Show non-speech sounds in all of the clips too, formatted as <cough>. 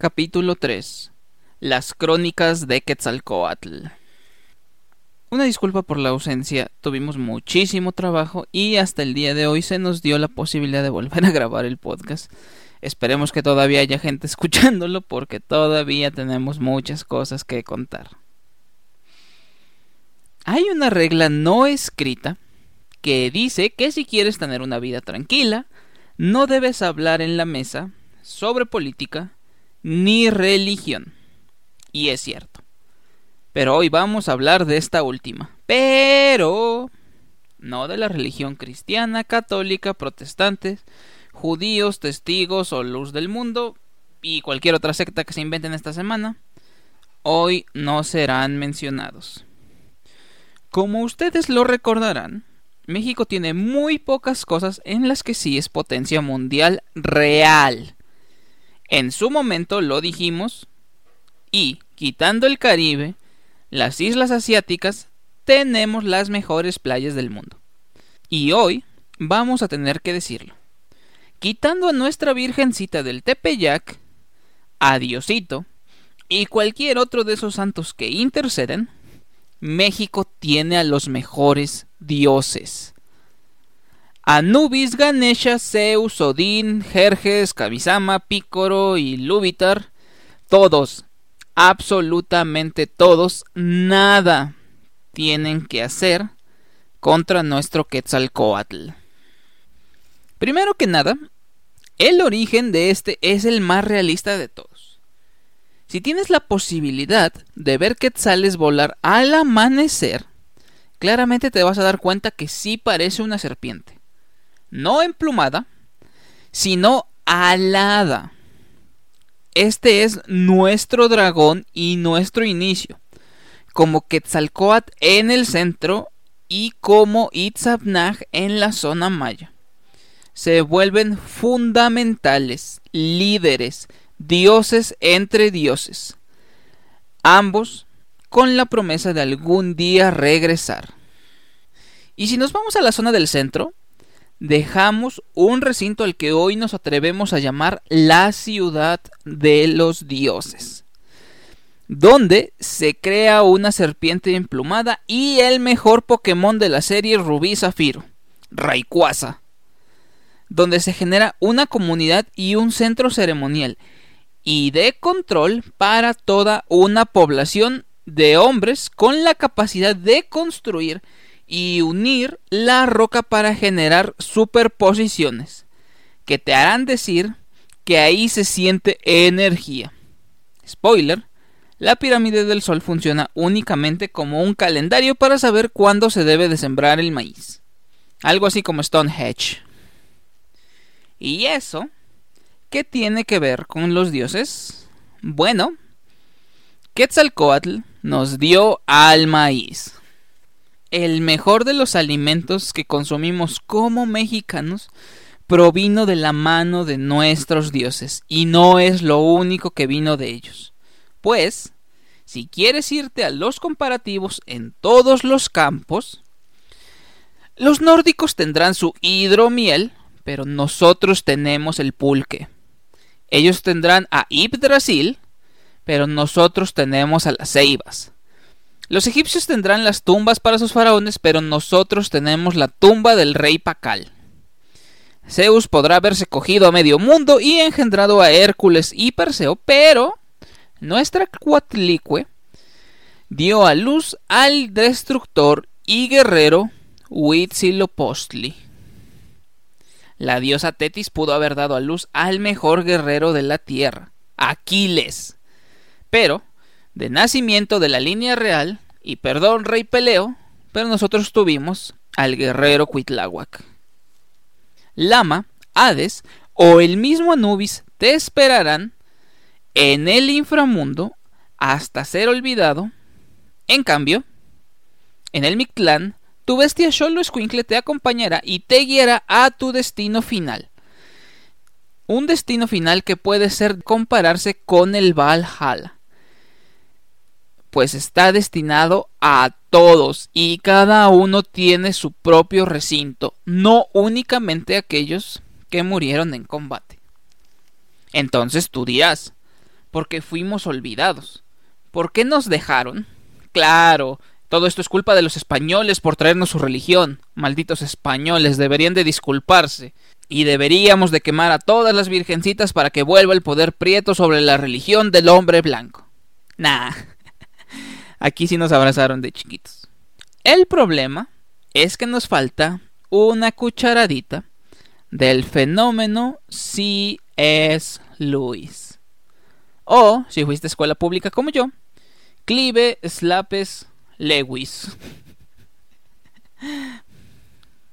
Capítulo 3 Las crónicas de Quetzalcoatl Una disculpa por la ausencia, tuvimos muchísimo trabajo y hasta el día de hoy se nos dio la posibilidad de volver a grabar el podcast. Esperemos que todavía haya gente <laughs> escuchándolo porque todavía tenemos muchas cosas que contar. Hay una regla no escrita que dice que si quieres tener una vida tranquila, no debes hablar en la mesa sobre política, ni religión. Y es cierto. Pero hoy vamos a hablar de esta última. Pero no de la religión cristiana, católica, protestantes, judíos, testigos o luz del mundo y cualquier otra secta que se inventen esta semana. Hoy no serán mencionados. Como ustedes lo recordarán, México tiene muy pocas cosas en las que sí es potencia mundial real. En su momento lo dijimos y, quitando el Caribe, las islas asiáticas, tenemos las mejores playas del mundo. Y hoy vamos a tener que decirlo. Quitando a nuestra Virgencita del Tepeyac, a Diosito y cualquier otro de esos santos que interceden, México tiene a los mejores dioses. Anubis, Ganesha, Zeus, Odín, Jerjes, Kamisama, Pícoro y Lúbitar, todos, absolutamente todos, nada tienen que hacer contra nuestro Quetzalcoatl. Primero que nada, el origen de este es el más realista de todos. Si tienes la posibilidad de ver quetzales volar al amanecer, claramente te vas a dar cuenta que sí parece una serpiente no emplumada, sino alada. Este es nuestro dragón y nuestro inicio, como Quetzalcoatl en el centro y como Itzapnag en la zona maya. Se vuelven fundamentales, líderes, dioses entre dioses, ambos con la promesa de algún día regresar. Y si nos vamos a la zona del centro, dejamos un recinto al que hoy nos atrevemos a llamar la ciudad de los dioses, donde se crea una serpiente emplumada y el mejor Pokémon de la serie Rubí Zafiro, Rayquaza, donde se genera una comunidad y un centro ceremonial y de control para toda una población de hombres con la capacidad de construir y unir la roca para generar superposiciones que te harán decir que ahí se siente energía. Spoiler, la pirámide del Sol funciona únicamente como un calendario para saber cuándo se debe de sembrar el maíz. Algo así como Stonehenge. ¿Y eso qué tiene que ver con los dioses? Bueno, Quetzalcoatl nos dio al maíz el mejor de los alimentos que consumimos como mexicanos provino de la mano de nuestros dioses, y no es lo único que vino de ellos. Pues, si quieres irte a los comparativos en todos los campos, los nórdicos tendrán su hidromiel, pero nosotros tenemos el pulque. Ellos tendrán a Yggdrasil, pero nosotros tenemos a las ceibas. Los egipcios tendrán las tumbas para sus faraones, pero nosotros tenemos la tumba del rey Pacal. Zeus podrá haberse cogido a medio mundo y engendrado a Hércules y Perseo, pero nuestra Cuatlicue dio a luz al destructor y guerrero Huitzilopochtli. La diosa Tetis pudo haber dado a luz al mejor guerrero de la tierra, Aquiles. Pero de nacimiento de la línea real, y perdón rey Peleo, pero nosotros tuvimos al guerrero Cuitláhuac. Lama, Hades o el mismo Anubis te esperarán en el inframundo hasta ser olvidado. En cambio, en el Mictlán, tu bestia Sholo Escuincle te acompañará y te guiará a tu destino final. Un destino final que puede ser compararse con el Valhalla pues está destinado a todos y cada uno tiene su propio recinto, no únicamente aquellos que murieron en combate. Entonces tú dirás, porque fuimos olvidados. ¿Por qué nos dejaron? Claro, todo esto es culpa de los españoles por traernos su religión. Malditos españoles, deberían de disculparse. Y deberíamos de quemar a todas las virgencitas para que vuelva el poder prieto sobre la religión del hombre blanco. Nah. Aquí sí nos abrazaron de chiquitos. El problema es que nos falta una cucharadita del fenómeno C.S. Lewis. O, si fuiste a escuela pública como yo, Clive Slapes Lewis. <laughs>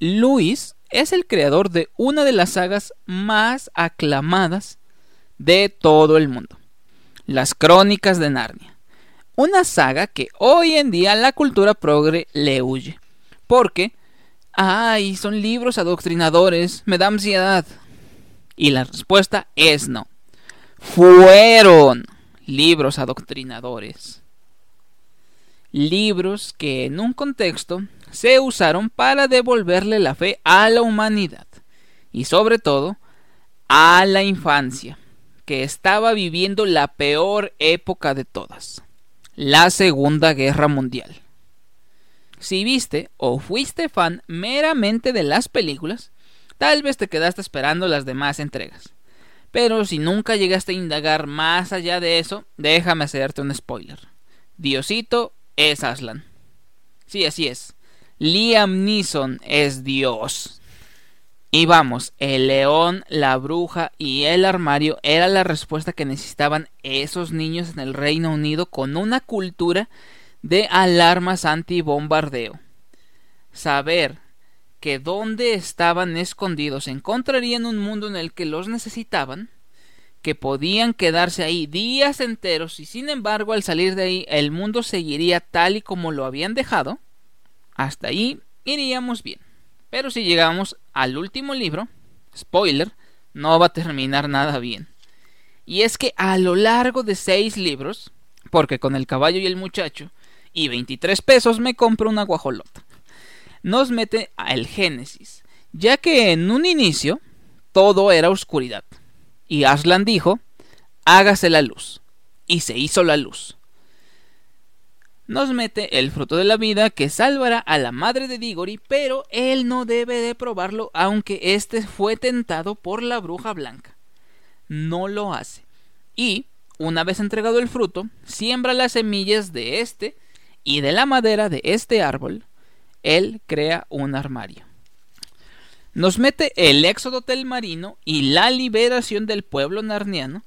Lewis es el creador de una de las sagas más aclamadas de todo el mundo, las Crónicas de Narnia. Una saga que hoy en día la cultura progre le huye, porque, ay, son libros adoctrinadores, me da ansiedad. Y la respuesta es no. Fueron libros adoctrinadores libros que en un contexto se usaron para devolverle la fe a la humanidad y sobre todo a la infancia, que estaba viviendo la peor época de todas, la Segunda Guerra Mundial. Si viste o fuiste fan meramente de las películas, tal vez te quedaste esperando las demás entregas. Pero si nunca llegaste a indagar más allá de eso, déjame hacerte un spoiler. Diosito es Aslan. Sí, así es. Liam Neeson es Dios. Y vamos, el león, la bruja y el armario era la respuesta que necesitaban esos niños en el Reino Unido con una cultura de alarmas anti-bombardeo. Saber que donde estaban escondidos encontrarían un mundo en el que los necesitaban que podían quedarse ahí días enteros y sin embargo al salir de ahí el mundo seguiría tal y como lo habían dejado, hasta ahí iríamos bien. Pero si llegamos al último libro, spoiler, no va a terminar nada bien. Y es que a lo largo de seis libros, porque con el caballo y el muchacho y 23 pesos me compro una guajolota, nos mete al Génesis, ya que en un inicio todo era oscuridad y Aslan dijo, hágase la luz. Y se hizo la luz. Nos mete el fruto de la vida que salvará a la madre de Diggory, pero él no debe de probarlo aunque éste fue tentado por la bruja blanca. No lo hace. Y, una vez entregado el fruto, siembra las semillas de este y de la madera de este árbol. Él crea un armario nos mete el éxodo del marino y la liberación del pueblo narniano,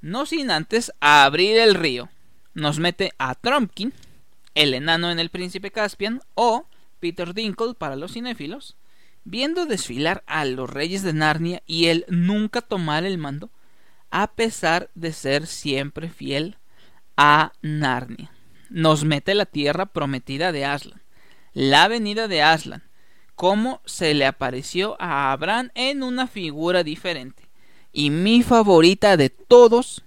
no sin antes abrir el río. Nos mete a Trumpkin, el enano en el príncipe Caspian, o Peter Dinkle para los cinéfilos, viendo desfilar a los reyes de Narnia y él nunca tomar el mando, a pesar de ser siempre fiel a Narnia. Nos mete la tierra prometida de Aslan, la venida de Aslan, cómo se le apareció a Abraham en una figura diferente. Y mi favorita de todos,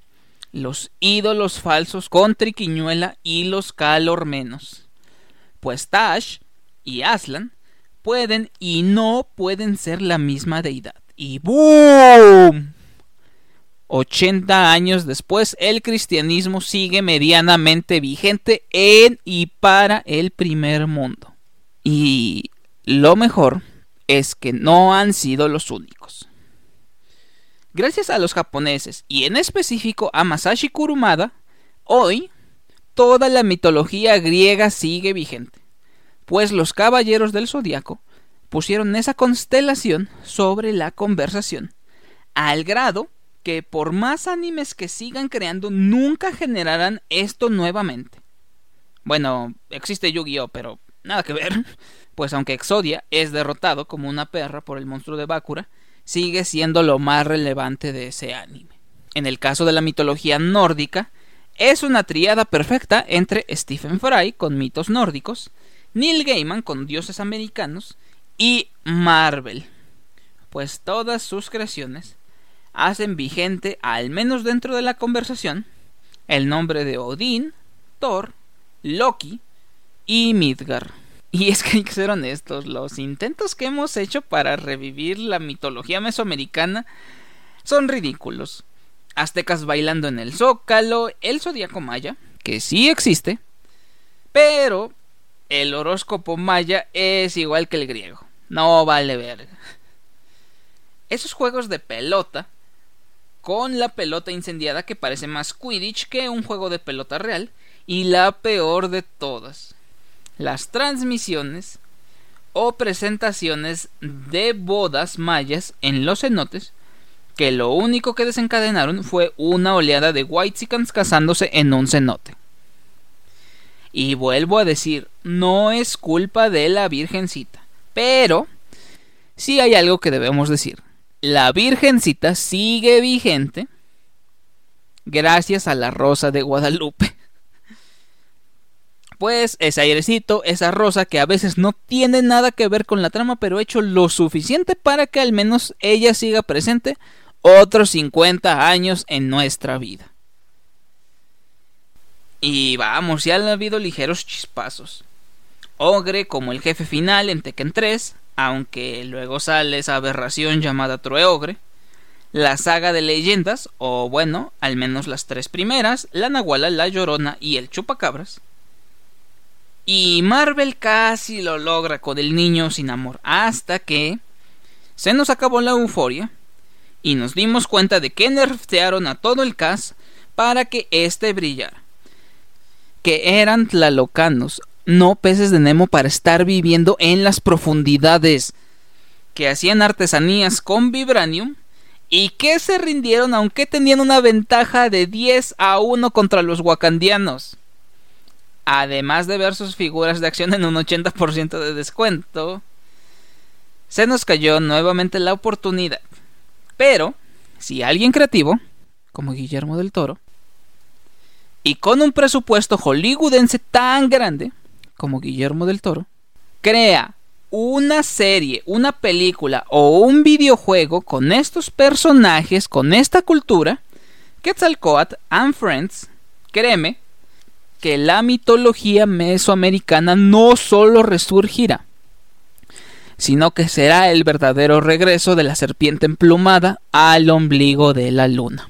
los ídolos falsos con triquiñuela y los calormenos. Pues Tash y Aslan pueden y no pueden ser la misma deidad. Y ¡boom! 80 años después, el cristianismo sigue medianamente vigente en y para el primer mundo. Y lo mejor es que no han sido los únicos. Gracias a los japoneses y en específico a Masashi Kurumada, hoy toda la mitología griega sigue vigente, pues los caballeros del zodiaco pusieron esa constelación sobre la conversación, al grado que por más animes que sigan creando nunca generarán esto nuevamente. Bueno, existe Yu-Gi-Oh, pero nada que ver pues aunque Exodia es derrotado como una perra por el monstruo de Bakura, sigue siendo lo más relevante de ese anime. En el caso de la mitología nórdica, es una triada perfecta entre Stephen Fry con mitos nórdicos, Neil Gaiman con dioses americanos y Marvel, pues todas sus creaciones hacen vigente, al menos dentro de la conversación, el nombre de Odín, Thor, Loki y Midgar. <laughs> Y es que hay que ser honestos, los intentos que hemos hecho para revivir la mitología mesoamericana son ridículos. aztecas bailando en el zócalo, el zodiaco maya, que sí existe, pero el horóscopo maya es igual que el griego. No vale verga. Esos juegos de pelota, con la pelota incendiada que parece más Quidditch que un juego de pelota real, y la peor de todas, las transmisiones o presentaciones de bodas mayas en los cenotes que lo único que desencadenaron fue una oleada de whitesicans casándose en un cenote. Y vuelvo a decir, no es culpa de la Virgencita, pero sí hay algo que debemos decir. La Virgencita sigue vigente gracias a la Rosa de Guadalupe. Pues ese airecito, esa rosa que a veces no tiene nada que ver con la trama, pero hecho lo suficiente para que al menos ella siga presente otros 50 años en nuestra vida. Y vamos, ya han habido ligeros chispazos. Ogre como el jefe final en Tekken 3, aunque luego sale esa aberración llamada Troeogre. La saga de leyendas, o bueno, al menos las tres primeras, la Nahuala, la Llorona y el Chupacabras. Y Marvel casi lo logra con el niño sin amor, hasta que se nos acabó la euforia y nos dimos cuenta de que nerfearon a todo el cast para que éste brillara. Que eran tlalocanos, no peces de Nemo para estar viviendo en las profundidades, que hacían artesanías con vibranium y que se rindieron aunque tenían una ventaja de 10 a 1 contra los wakandianos. Además de ver sus figuras de acción en un 80% de descuento, se nos cayó nuevamente la oportunidad. Pero, si alguien creativo, como Guillermo del Toro, y con un presupuesto hollywoodense tan grande como Guillermo del Toro, crea una serie, una película o un videojuego con estos personajes, con esta cultura, Quetzalcoatl and Friends, créeme que la mitología mesoamericana no solo resurgirá, sino que será el verdadero regreso de la serpiente emplumada al ombligo de la luna.